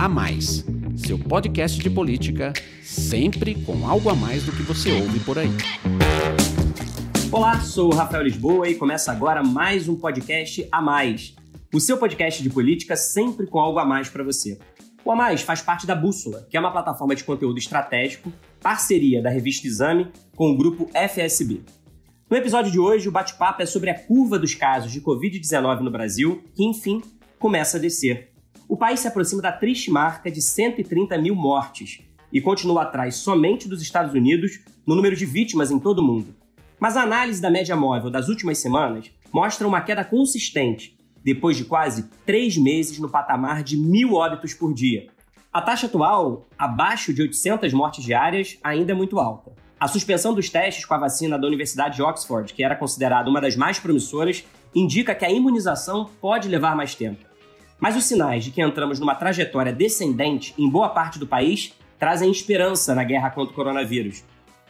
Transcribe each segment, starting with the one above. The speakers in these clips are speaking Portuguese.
A Mais, seu podcast de política, sempre com algo a mais do que você ouve por aí. Olá, sou o Rafael Lisboa e começa agora mais um podcast A Mais, o seu podcast de política sempre com algo a mais para você. O A Mais faz parte da Bússola, que é uma plataforma de conteúdo estratégico, parceria da revista Exame com o grupo FSB. No episódio de hoje, o bate-papo é sobre a curva dos casos de Covid-19 no Brasil, que enfim começa a descer o país se aproxima da triste marca de 130 mil mortes e continua atrás somente dos Estados Unidos no número de vítimas em todo o mundo. Mas a análise da média móvel das últimas semanas mostra uma queda consistente, depois de quase três meses no patamar de mil óbitos por dia. A taxa atual, abaixo de 800 mortes diárias, ainda é muito alta. A suspensão dos testes com a vacina da Universidade de Oxford, que era considerada uma das mais promissoras, indica que a imunização pode levar mais tempo. Mas os sinais de que entramos numa trajetória descendente em boa parte do país trazem esperança na guerra contra o coronavírus.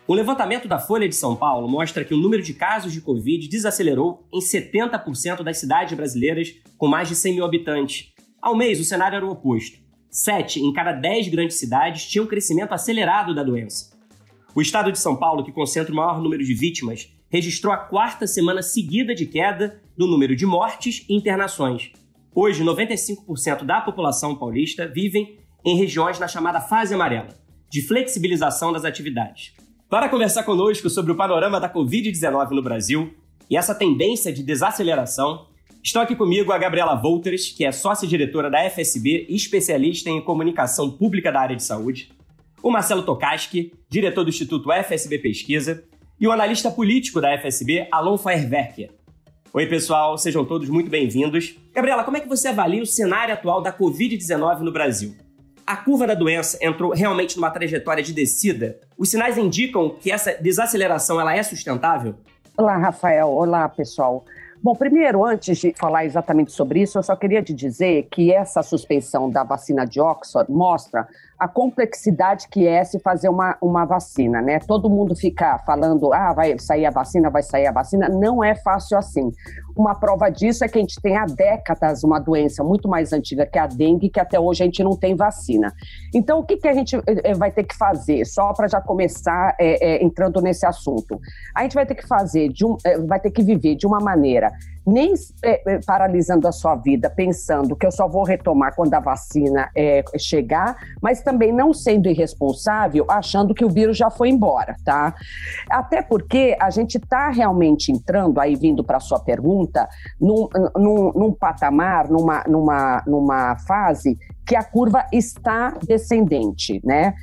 Um levantamento da Folha de São Paulo mostra que o número de casos de Covid desacelerou em 70% das cidades brasileiras com mais de 100 mil habitantes. Ao mês, o cenário era o oposto. Sete em cada dez grandes cidades tinham um crescimento acelerado da doença. O estado de São Paulo, que concentra o maior número de vítimas, registrou a quarta semana seguida de queda do número de mortes e internações. Hoje, 95% da população paulista vivem em regiões na chamada fase amarela, de flexibilização das atividades. Para conversar conosco sobre o panorama da Covid-19 no Brasil e essa tendência de desaceleração, estão aqui comigo a Gabriela Volters, que é sócia-diretora da FSB e especialista em comunicação pública da área de saúde, o Marcelo Tokaski, diretor do Instituto FSB Pesquisa, e o analista político da FSB, Alon Feierwerker, Oi, pessoal, sejam todos muito bem-vindos. Gabriela, como é que você avalia o cenário atual da Covid-19 no Brasil? A curva da doença entrou realmente numa trajetória de descida? Os sinais indicam que essa desaceleração ela é sustentável? Olá, Rafael. Olá, pessoal. Bom, primeiro, antes de falar exatamente sobre isso, eu só queria te dizer que essa suspensão da vacina de Oxford mostra a complexidade que é se fazer uma, uma vacina, né? Todo mundo fica falando, ah, vai sair a vacina, vai sair a vacina. Não é fácil assim. Uma prova disso é que a gente tem há décadas uma doença muito mais antiga que a dengue, que até hoje a gente não tem vacina. Então, o que, que a gente eh, vai ter que fazer? Só para já começar é, é, entrando nesse assunto. A gente vai ter que fazer, um, vai ter que viver de uma maneira nem é, paralisando a sua vida, pensando que eu só vou retomar quando a vacina é, chegar, mas também não sendo irresponsável, achando que o vírus já foi embora, tá? Até porque a gente está realmente entrando, aí vindo para a sua pergunta, num, num, num patamar, numa, numa, numa fase que a curva está descendente, né?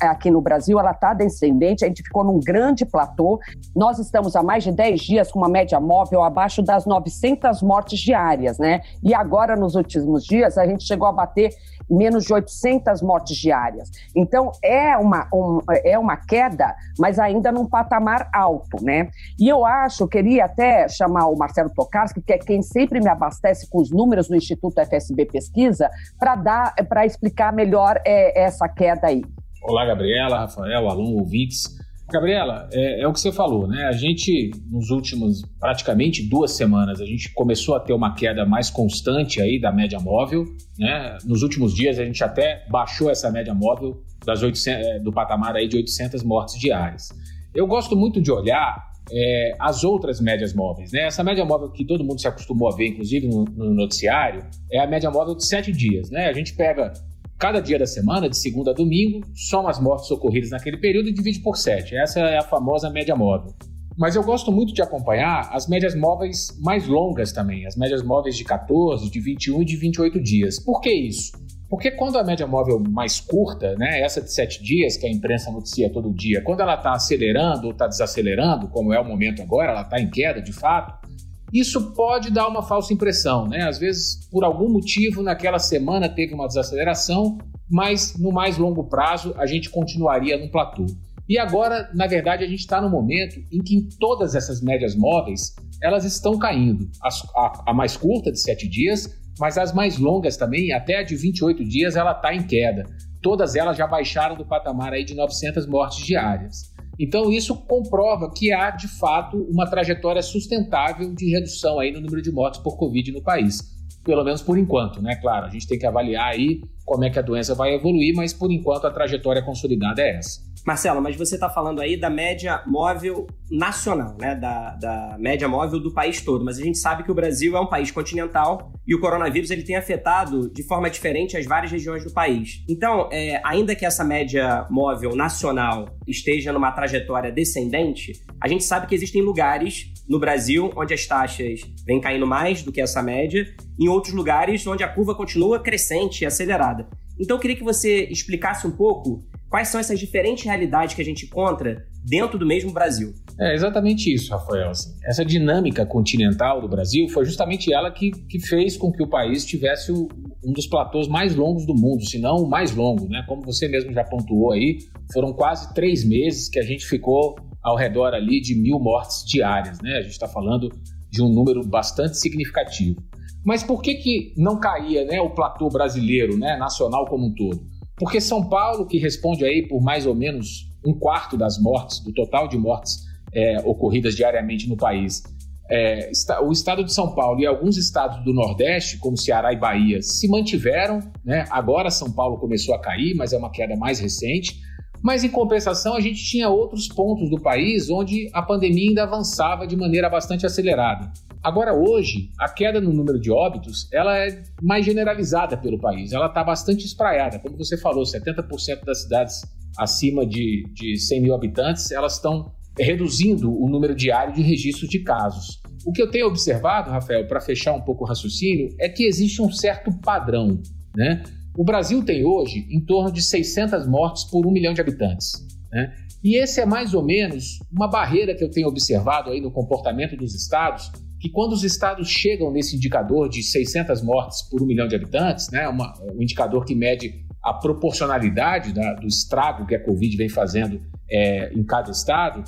Aqui no Brasil ela está descendente, a gente ficou num grande platô. Nós estamos há mais de 10 dias com uma média móvel abaixo das 900 mortes diárias, né? E agora nos últimos dias a gente chegou a bater menos de 800 mortes diárias. Então, é uma, um, é uma queda, mas ainda num patamar alto, né? E eu acho, queria até chamar o Marcelo Tokarski, que é quem sempre me abastece com os números do Instituto FSB Pesquisa, para explicar melhor é, essa queda aí. Olá, Gabriela, Rafael, aluno, ouvintes. Gabriela, é, é, o que você falou, né? A gente, nos últimos praticamente duas semanas, a gente começou a ter uma queda mais constante aí da média móvel, né? Nos últimos dias, a gente até baixou essa média móvel das 800, é, do patamar aí de 800 mortes diárias. Eu gosto muito de olhar é, as outras médias móveis, né? Essa média móvel que todo mundo se acostumou a ver, inclusive no, no noticiário, é a média móvel de sete dias, né? A gente pega Cada dia da semana, de segunda a domingo, soma as mortes ocorridas naquele período e divide por 7. Essa é a famosa média móvel. Mas eu gosto muito de acompanhar as médias móveis mais longas também, as médias móveis de 14, de 21 e de 28 dias. Por que isso? Porque quando a média móvel mais curta, né, essa de 7 dias que a imprensa noticia todo dia, quando ela está acelerando ou está desacelerando, como é o momento agora, ela está em queda de fato, isso pode dar uma falsa impressão, né? Às vezes, por algum motivo, naquela semana teve uma desaceleração, mas no mais longo prazo a gente continuaria no platô. E agora, na verdade, a gente está no momento em que todas essas médias móveis elas estão caindo. A, a, mais curta de 7 dias, mas as mais longas também, até a de 28 dias, ela está em queda. Todas elas já baixaram do patamar aí de 900 mortes diárias. Então, isso comprova que há, de fato, uma trajetória sustentável de redução aí no número de mortes por Covid no país. pelo menos por enquanto, né? Claro, a gente tem que avaliar aí como é que a doença vai evoluir, mas por enquanto a trajetória consolidada é essa. Marcelo, mas você está falando aí da média móvel nacional, né? Da, da média móvel do país todo. Mas a gente sabe que o Brasil é um país continental e o coronavírus ele tem afetado de forma diferente as várias regiões do país. Então, é, ainda que essa média móvel nacional esteja numa trajetória descendente, a gente sabe que existem lugares no Brasil onde as taxas vêm caindo mais do que essa média, em outros lugares onde a curva continua crescente e acelerada. Então, eu queria que você explicasse um pouco quais são essas diferentes realidades que a gente encontra dentro do mesmo Brasil. É exatamente isso, Rafael. Assim, essa dinâmica continental do Brasil foi justamente ela que, que fez com que o país tivesse o, um dos platôs mais longos do mundo, se não o mais longo, né? Como você mesmo já pontuou aí, foram quase três meses que a gente ficou ao redor ali de mil mortes diárias, né? A gente está falando de um número bastante significativo. Mas por que, que não caía né, o platô brasileiro, né, nacional como um todo? Porque São Paulo, que responde aí por mais ou menos um quarto das mortes, do total de mortes é, ocorridas diariamente no país, é, o estado de São Paulo e alguns estados do Nordeste, como Ceará e Bahia, se mantiveram. Né? Agora São Paulo começou a cair, mas é uma queda mais recente. Mas em compensação, a gente tinha outros pontos do país onde a pandemia ainda avançava de maneira bastante acelerada. Agora, hoje, a queda no número de óbitos ela é mais generalizada pelo país, ela está bastante espraiada. Como você falou, 70% das cidades acima de, de 100 mil habitantes elas estão reduzindo o número diário de registros de casos. O que eu tenho observado, Rafael, para fechar um pouco o raciocínio, é que existe um certo padrão. Né? O Brasil tem hoje em torno de 600 mortes por um milhão de habitantes. Né? E esse é mais ou menos uma barreira que eu tenho observado aí no comportamento dos estados, que quando os estados chegam nesse indicador de 600 mortes por um milhão de habitantes, né, uma, um indicador que mede a proporcionalidade da, do estrago que a Covid vem fazendo é, em cada estado,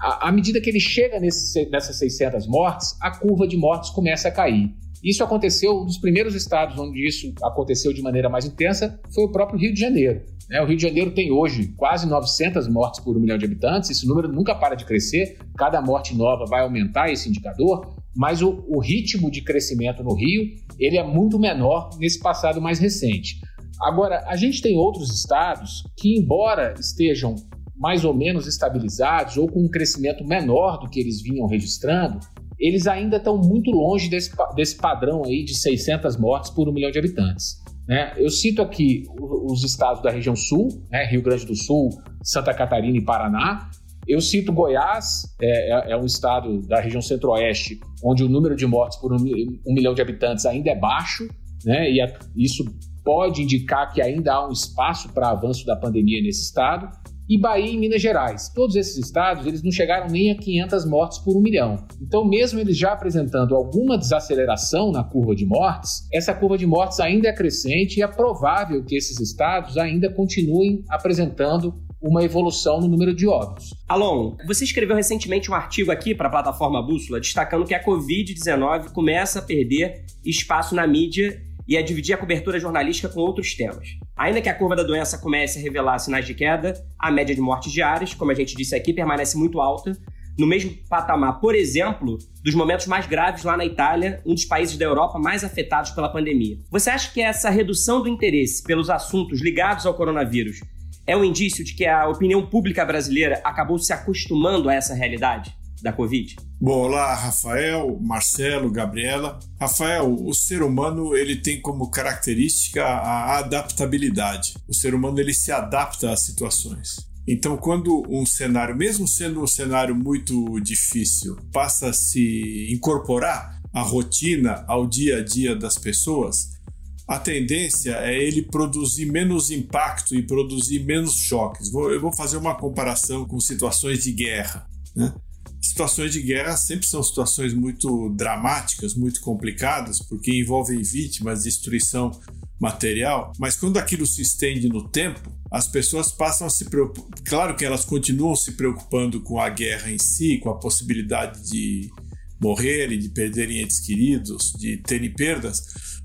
à medida que ele chega nesse, nessas 600 mortes, a curva de mortes começa a cair. Isso aconteceu, um dos primeiros estados onde isso aconteceu de maneira mais intensa foi o próprio Rio de Janeiro. Né? O Rio de Janeiro tem hoje quase 900 mortes por um milhão de habitantes, esse número nunca para de crescer, cada morte nova vai aumentar esse indicador, mas o, o ritmo de crescimento no Rio ele é muito menor nesse passado mais recente. Agora, a gente tem outros estados que, embora estejam mais ou menos estabilizados ou com um crescimento menor do que eles vinham registrando, eles ainda estão muito longe desse, desse padrão aí de 600 mortes por um milhão de habitantes. Né? Eu cito aqui os estados da região sul, né? Rio Grande do Sul, Santa Catarina e Paraná. Eu cito Goiás, é, é, é um estado da região centro-oeste, onde o número de mortes por um, um milhão de habitantes ainda é baixo, né? e a, isso pode indicar que ainda há um espaço para avanço da pandemia nesse estado e Bahia em Minas Gerais. Todos esses estados eles não chegaram nem a 500 mortes por um milhão. Então, mesmo eles já apresentando alguma desaceleração na curva de mortes, essa curva de mortes ainda é crescente e é provável que esses estados ainda continuem apresentando uma evolução no número de óbitos. Alon, você escreveu recentemente um artigo aqui para a plataforma Bússola destacando que a Covid-19 começa a perder espaço na mídia e a dividir a cobertura jornalística com outros temas. Ainda que a curva da doença comece a revelar sinais de queda, a média de mortes diárias, como a gente disse aqui, permanece muito alta, no mesmo patamar, por exemplo, dos momentos mais graves lá na Itália, um dos países da Europa mais afetados pela pandemia. Você acha que essa redução do interesse pelos assuntos ligados ao coronavírus é um indício de que a opinião pública brasileira acabou se acostumando a essa realidade? da Covid? Bom, olá, Rafael, Marcelo, Gabriela. Rafael, o ser humano ele tem como característica a adaptabilidade. O ser humano ele se adapta às situações. Então, quando um cenário, mesmo sendo um cenário muito difícil, passa a se incorporar à rotina, ao dia a dia das pessoas, a tendência é ele produzir menos impacto e produzir menos choques. eu vou fazer uma comparação com situações de guerra. Né? situações de guerra sempre são situações muito dramáticas, muito complicadas, porque envolvem vítimas, destruição material, mas quando aquilo se estende no tempo, as pessoas passam a se preocupar. Claro que elas continuam se preocupando com a guerra em si, com a possibilidade de morrerem, de perderem entes queridos, de terem perdas,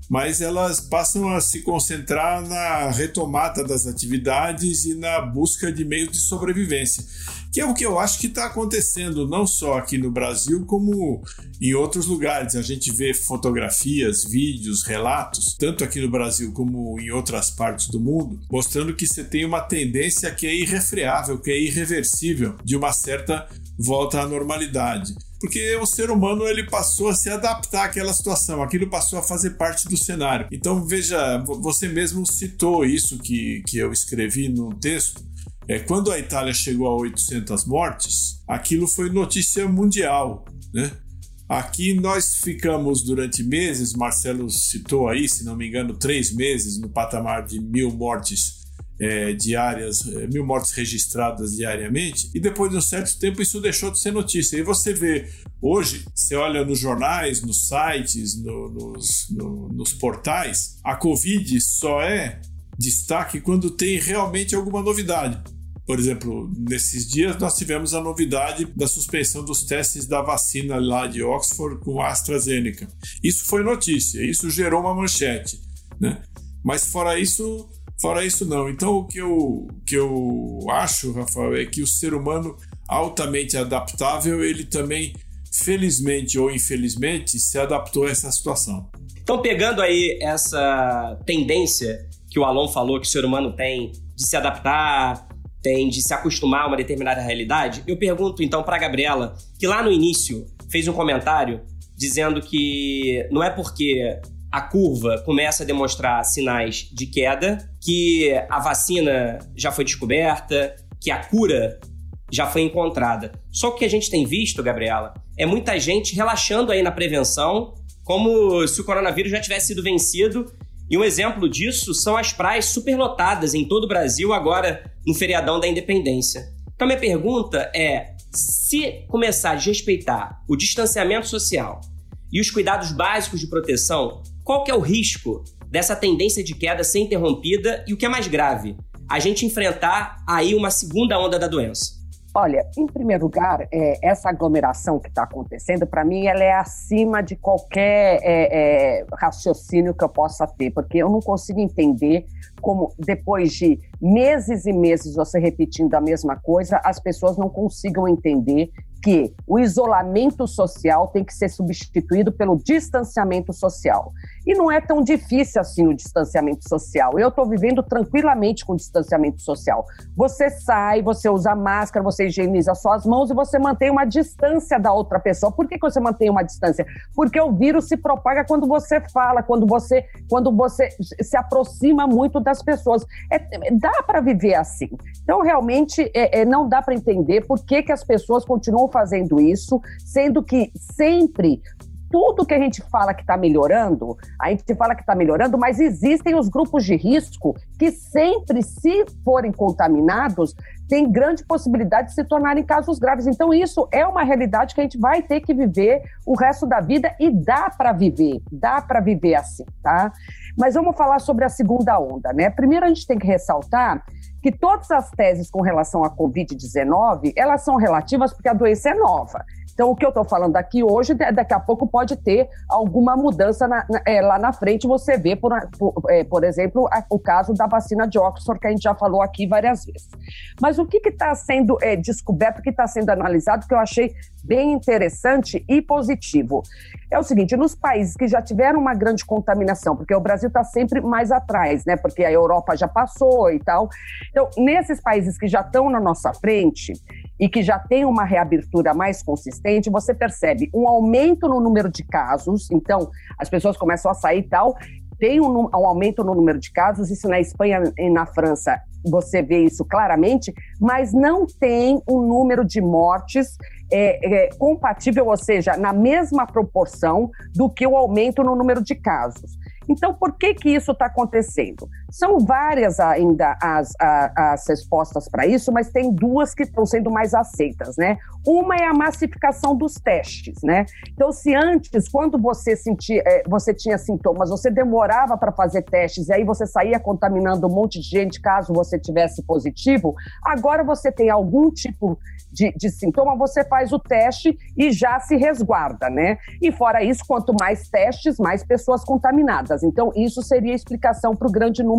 mas elas passam a se concentrar na retomada das atividades e na busca de meios de sobrevivência, que é o que eu acho que está acontecendo não só aqui no Brasil, como em outros lugares. A gente vê fotografias, vídeos, relatos, tanto aqui no Brasil como em outras partes do mundo, mostrando que você tem uma tendência que é irrefreável, que é irreversível de uma certa volta à normalidade porque o ser humano ele passou a se adaptar àquela situação, aquilo passou a fazer parte do cenário. Então veja, você mesmo citou isso que, que eu escrevi no texto. É, quando a Itália chegou a 800 mortes, aquilo foi notícia mundial, né? Aqui nós ficamos durante meses, Marcelo citou aí, se não me engano, três meses no patamar de mil mortes é, diárias, é, mil mortes registradas diariamente, e depois de um certo tempo isso deixou de ser notícia. E você vê, hoje, você olha nos jornais, nos sites, no, nos, no, nos portais, a Covid só é destaque quando tem realmente alguma novidade. Por exemplo, nesses dias nós tivemos a novidade da suspensão dos testes da vacina lá de Oxford com AstraZeneca. Isso foi notícia, isso gerou uma manchete. Né? Mas fora isso, Fora isso, não. Então, o que eu, que eu acho, Rafael, é que o ser humano altamente adaptável, ele também, felizmente ou infelizmente, se adaptou a essa situação. Então, pegando aí essa tendência que o Alon falou que o ser humano tem de se adaptar, tem de se acostumar a uma determinada realidade, eu pergunto então para Gabriela, que lá no início fez um comentário dizendo que não é porque a curva começa a demonstrar sinais de queda, que a vacina já foi descoberta, que a cura já foi encontrada. Só que o que a gente tem visto, Gabriela, é muita gente relaxando aí na prevenção, como se o coronavírus já tivesse sido vencido. E um exemplo disso são as praias superlotadas em todo o Brasil agora no feriadão da Independência. Então minha pergunta é: se começar a desrespeitar o distanciamento social e os cuidados básicos de proteção, qual que é o risco dessa tendência de queda ser interrompida e o que é mais grave, a gente enfrentar aí uma segunda onda da doença? Olha, em primeiro lugar, é, essa aglomeração que está acontecendo, para mim, ela é acima de qualquer é, é, raciocínio que eu possa ter, porque eu não consigo entender como, depois de meses e meses você repetindo a mesma coisa, as pessoas não consigam entender que o isolamento social tem que ser substituído pelo distanciamento social. E não é tão difícil assim o distanciamento social. Eu estou vivendo tranquilamente com distanciamento social. Você sai, você usa máscara, você higieniza suas mãos e você mantém uma distância da outra pessoa. Por que, que você mantém uma distância? Porque o vírus se propaga quando você fala, quando você, quando você se aproxima muito das pessoas. É, dá para viver assim. Então, realmente, é, é, não dá para entender por que, que as pessoas continuam fazendo isso, sendo que sempre tudo que a gente fala que está melhorando, a gente fala que está melhorando, mas existem os grupos de risco que sempre, se forem contaminados, tem grande possibilidade de se tornarem casos graves. Então, isso é uma realidade que a gente vai ter que viver o resto da vida e dá para viver, dá para viver assim, tá? Mas vamos falar sobre a segunda onda, né? Primeiro, a gente tem que ressaltar que todas as teses com relação à Covid-19, elas são relativas porque a doença é nova. Então, o que eu estou falando aqui hoje, daqui a pouco pode ter alguma mudança na, na, é, lá na frente. Você vê, por, por, é, por exemplo, a, o caso da vacina de Oxford, que a gente já falou aqui várias vezes. Mas o que está sendo é, descoberto, o que está sendo analisado, que eu achei bem interessante e positivo. É o seguinte, nos países que já tiveram uma grande contaminação, porque o Brasil está sempre mais atrás, né? Porque a Europa já passou e tal. Então, nesses países que já estão na nossa frente, e que já tem uma reabertura mais consistente, você percebe um aumento no número de casos, então as pessoas começam a sair e tal, tem um, um, aumento no número de casos, isso na Espanha e na França você vê isso claramente, mas não tem um número de mortes é, é, compatível, ou seja, na mesma proporção do que o aumento no número de casos. Então, por que, que isso está acontecendo? São várias ainda as, as respostas para isso, mas tem duas que estão sendo mais aceitas, né? Uma é a massificação dos testes, né? Então, se antes, quando você sentia, é, você tinha sintomas, você demorava para fazer testes e aí você saía contaminando um monte de gente caso você tivesse positivo, agora você tem algum tipo de, de sintoma, você faz o teste e já se resguarda, né? E fora isso, quanto mais testes, mais pessoas contaminadas. Então, isso seria a explicação para o grande número,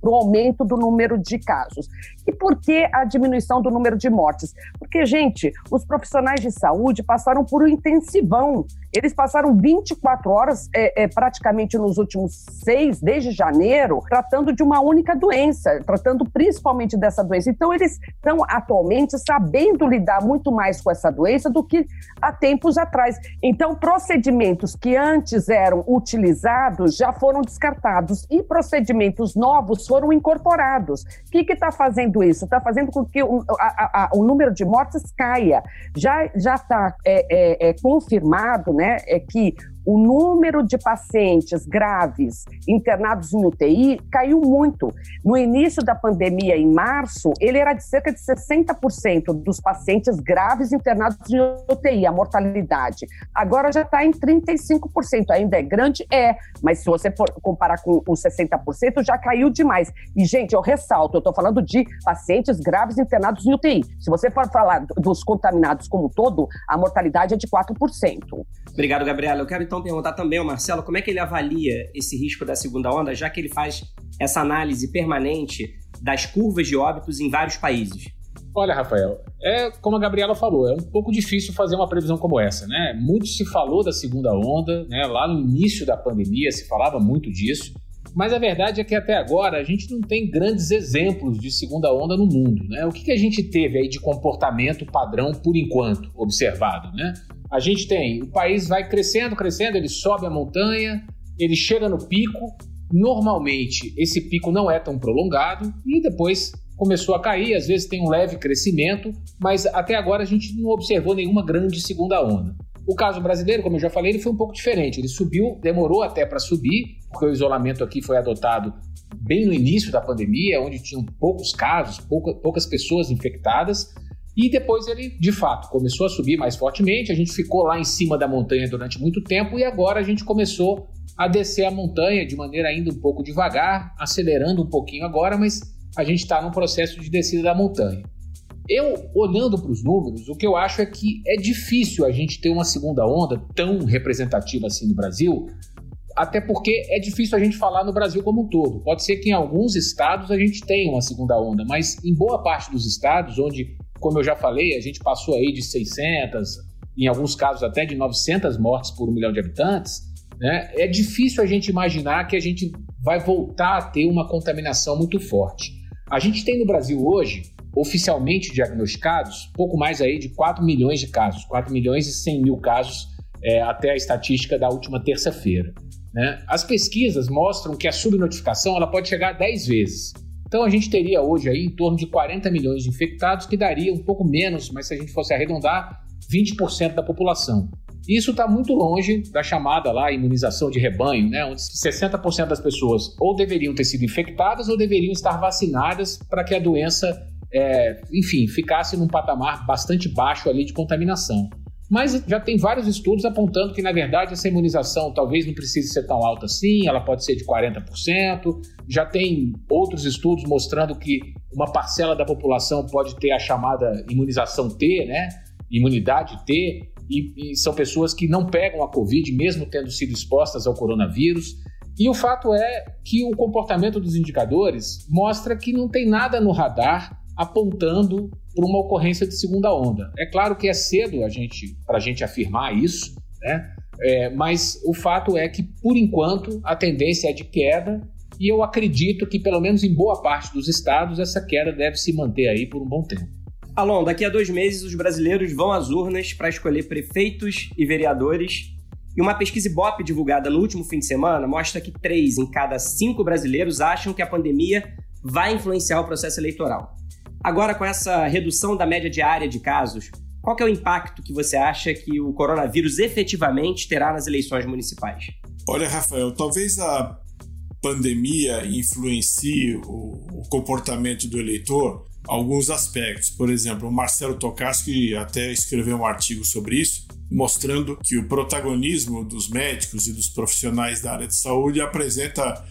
para o aumento do número de casos. E por que a diminuição do número de mortes? Porque, gente, os profissionais de saúde passaram por um intensivão. Eles passaram 24 horas, é, é, praticamente nos últimos seis, desde janeiro, tratando de uma única doença, tratando principalmente dessa doença. Então, eles estão atualmente sabendo lidar muito mais com essa doença do que há tempos atrás. Então, procedimentos que antes eram utilizados já foram descartados e procedimentos novos foram incorporados. O que está fazendo isso? Está fazendo com que o, a, a, o número de mortes caia. Já está é, é, é confirmado né, é que o número de pacientes graves internados em UTI caiu muito. No início da pandemia, em março, ele era de cerca de 60% dos pacientes graves internados em UTI, a mortalidade. Agora já está em 35%. Ainda é grande? É, mas se você for comparar com os 60%, já caiu demais. E, gente, eu ressalto, eu estou falando de pacientes graves internados em UTI. Se você for falar dos contaminados como um todo, a mortalidade é de 4%. Obrigado, Gabriela. Eu quero então perguntar também ao Marcelo como é que ele avalia esse risco da segunda onda, já que ele faz essa análise permanente das curvas de óbitos em vários países. Olha, Rafael, é como a Gabriela falou, é um pouco difícil fazer uma previsão como essa, né? Muito se falou da segunda onda, né? Lá no início da pandemia se falava muito disso, mas a verdade é que até agora a gente não tem grandes exemplos de segunda onda no mundo, né? O que, que a gente teve aí de comportamento padrão por enquanto observado, né? A gente tem, o país vai crescendo, crescendo, ele sobe a montanha, ele chega no pico. Normalmente, esse pico não é tão prolongado e depois começou a cair. Às vezes tem um leve crescimento, mas até agora a gente não observou nenhuma grande segunda onda. O caso brasileiro, como eu já falei, ele foi um pouco diferente. Ele subiu, demorou até para subir, porque o isolamento aqui foi adotado bem no início da pandemia, onde tinham poucos casos, poucas pessoas infectadas. E depois ele, de fato, começou a subir mais fortemente. A gente ficou lá em cima da montanha durante muito tempo e agora a gente começou a descer a montanha de maneira ainda um pouco devagar, acelerando um pouquinho agora, mas a gente está num processo de descida da montanha. Eu, olhando para os números, o que eu acho é que é difícil a gente ter uma segunda onda tão representativa assim no Brasil, até porque é difícil a gente falar no Brasil como um todo. Pode ser que em alguns estados a gente tenha uma segunda onda, mas em boa parte dos estados onde como eu já falei, a gente passou aí de 600, em alguns casos até de 900 mortes por um milhão de habitantes. Né? É difícil a gente imaginar que a gente vai voltar a ter uma contaminação muito forte. A gente tem no Brasil hoje, oficialmente diagnosticados, pouco mais aí de 4 milhões de casos, 4 milhões e 100 mil casos é, até a estatística da última terça-feira. Né? As pesquisas mostram que a subnotificação ela pode chegar a 10 vezes. Então a gente teria hoje aí em torno de 40 milhões de infectados, que daria um pouco menos, mas se a gente fosse arredondar, 20% da população. Isso está muito longe da chamada lá imunização de rebanho, né, onde 60% das pessoas ou deveriam ter sido infectadas ou deveriam estar vacinadas para que a doença, é, enfim, ficasse num patamar bastante baixo ali de contaminação. Mas já tem vários estudos apontando que, na verdade, essa imunização talvez não precise ser tão alta assim, ela pode ser de 40%. Já tem outros estudos mostrando que uma parcela da população pode ter a chamada imunização T, né? Imunidade T, e, e são pessoas que não pegam a Covid, mesmo tendo sido expostas ao coronavírus. E o fato é que o comportamento dos indicadores mostra que não tem nada no radar apontando para uma ocorrência de segunda onda. É claro que é cedo a gente para a gente afirmar isso, né? É, mas o fato é que, por enquanto, a tendência é de queda e eu acredito que, pelo menos em boa parte dos estados, essa queda deve se manter aí por um bom tempo. Alon, daqui a dois meses os brasileiros vão às urnas para escolher prefeitos e vereadores. E uma pesquisa Ibope divulgada no último fim de semana mostra que três em cada cinco brasileiros acham que a pandemia vai influenciar o processo eleitoral. Agora, com essa redução da média diária de casos, qual é o impacto que você acha que o coronavírus efetivamente terá nas eleições municipais? Olha, Rafael, talvez a pandemia influencie o, comportamento do eleitor, alguns aspectos. Por exemplo, o Marcelo Tokarski até escreveu um artigo sobre isso, mostrando que o protagonismo dos médicos e dos profissionais da área de saúde apresenta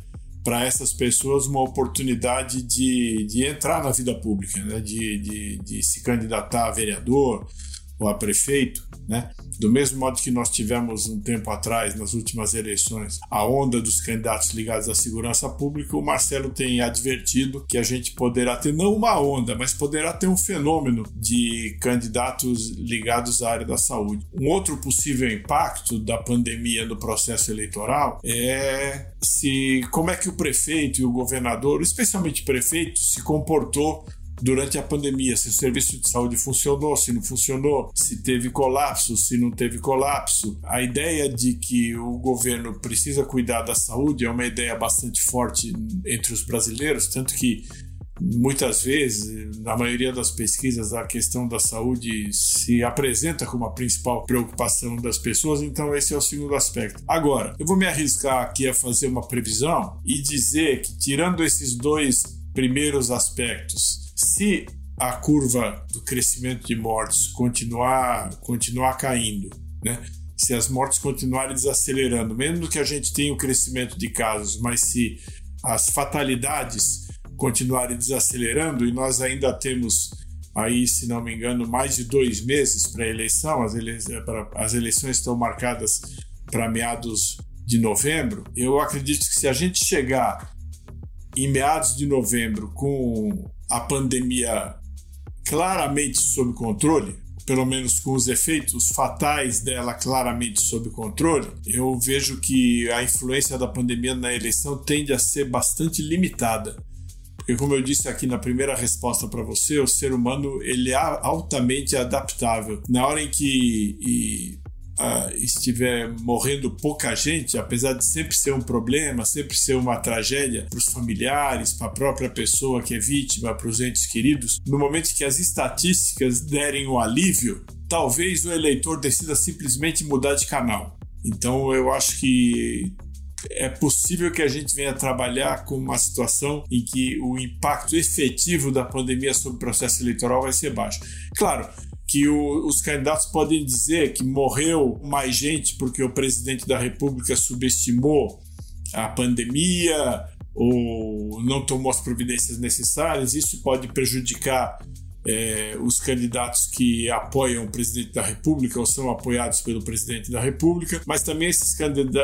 para essas pessoas uma oportunidade de, de entrar na vida pública, né? de, de, de se candidatar a vereador ou a prefeito né? Do mesmo modo que nós tivemos um tempo atrás, nas últimas eleições, a onda dos candidatos ligados à segurança pública, o Marcelo tem advertido que a gente poderá ter não uma onda, mas poderá ter um fenômeno de candidatos ligados à área da saúde. Um outro possível impacto da pandemia no processo eleitoral é se como é que o prefeito e o governador, especialmente o prefeito, se comportou durante a pandemia, se o serviço de saúde funcionou, se não funcionou, se teve colapso, se não teve colapso. A ideia de que o governo precisa cuidar da saúde é uma ideia bastante forte entre os brasileiros, tanto que muitas vezes, na maioria das pesquisas, a questão da saúde se apresenta como a principal preocupação das pessoas, então esse é o segundo aspecto. Agora, eu vou me arriscar aqui a fazer uma previsão e dizer que, tirando esses dois primeiros aspectos, se a curva do crescimento de mortes continuar, continuar caindo, né? se as mortes continuarem desacelerando, mesmo que a gente tenha o crescimento de casos, mas se as fatalidades continuarem desacelerando e nós ainda temos aí, se não me engano, mais de dois meses para a eleição, as, ele... as eleições estão marcadas para meados de novembro, eu acredito que se a gente chegar em meados de novembro com a pandemia claramente sob controle, pelo menos com os efeitos fatais dela claramente sob controle, eu vejo que a influência da pandemia na eleição tende a ser bastante limitada. Porque como eu disse aqui na primeira resposta para você, o ser humano ele é altamente adaptável. Na hora em que uh, estiver morrendo pouca gente, apesar de sempre ser um problema, sempre ser uma tragédia para os familiares, para a própria pessoa que é vítima, para os entes queridos, no momento que as estatísticas derem o alívio, talvez o eleitor decida simplesmente mudar de canal. Então eu acho que é possível que a gente venha trabalhar com uma situação em que o impacto efetivo da pandemia sobre o processo eleitoral vai ser baixo. Claro, que o, os candidatos podem dizer que morreu mais gente porque o presidente da República subestimou a pandemia ou não tomou as providências necessárias. Isso pode prejudicar é, os candidatos que apoiam o presidente da República ou são apoiados pelo presidente da República, mas também esses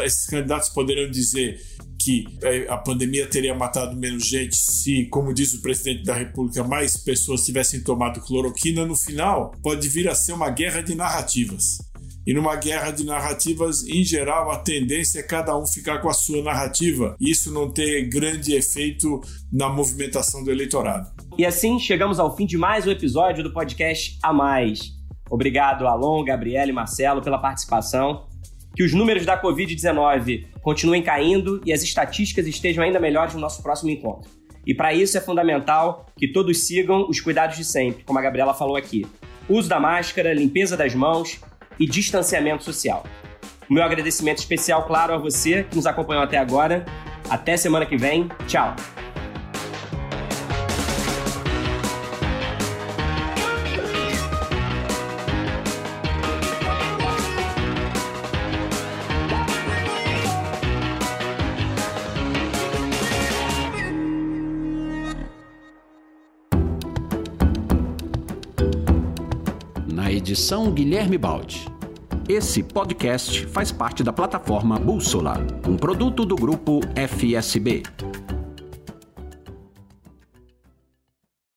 esses candidatos poderão dizer que é, a pandemia teria matado menos gente se, como diz o presidente da República, mais pessoas tivessem tomado cloroquina, no final pode vir a ser uma guerra de narrativas. E numa guerra de narrativas, em geral, a tendência é cada um ficar com a sua narrativa e isso não ter grande efeito na movimentação do eleitorado. E assim chegamos ao fim de mais um episódio do podcast A Mais. Obrigado, Alon, Gabriela e Marcelo, pela participação que os números da Covid-19 continuem caindo e as estatísticas estejam ainda melhores no nosso próximo encontro. E para isso é fundamental que todos sigam os cuidados de sempre, como a Gabriela falou aqui: uso da máscara, limpeza das mãos e distanciamento social. O meu agradecimento especial, claro, a você que nos acompanhou até agora. Até semana que vem. Tchau! Edição Guilherme Baldi. Esse podcast faz parte da plataforma Bússola, um produto do grupo FSB.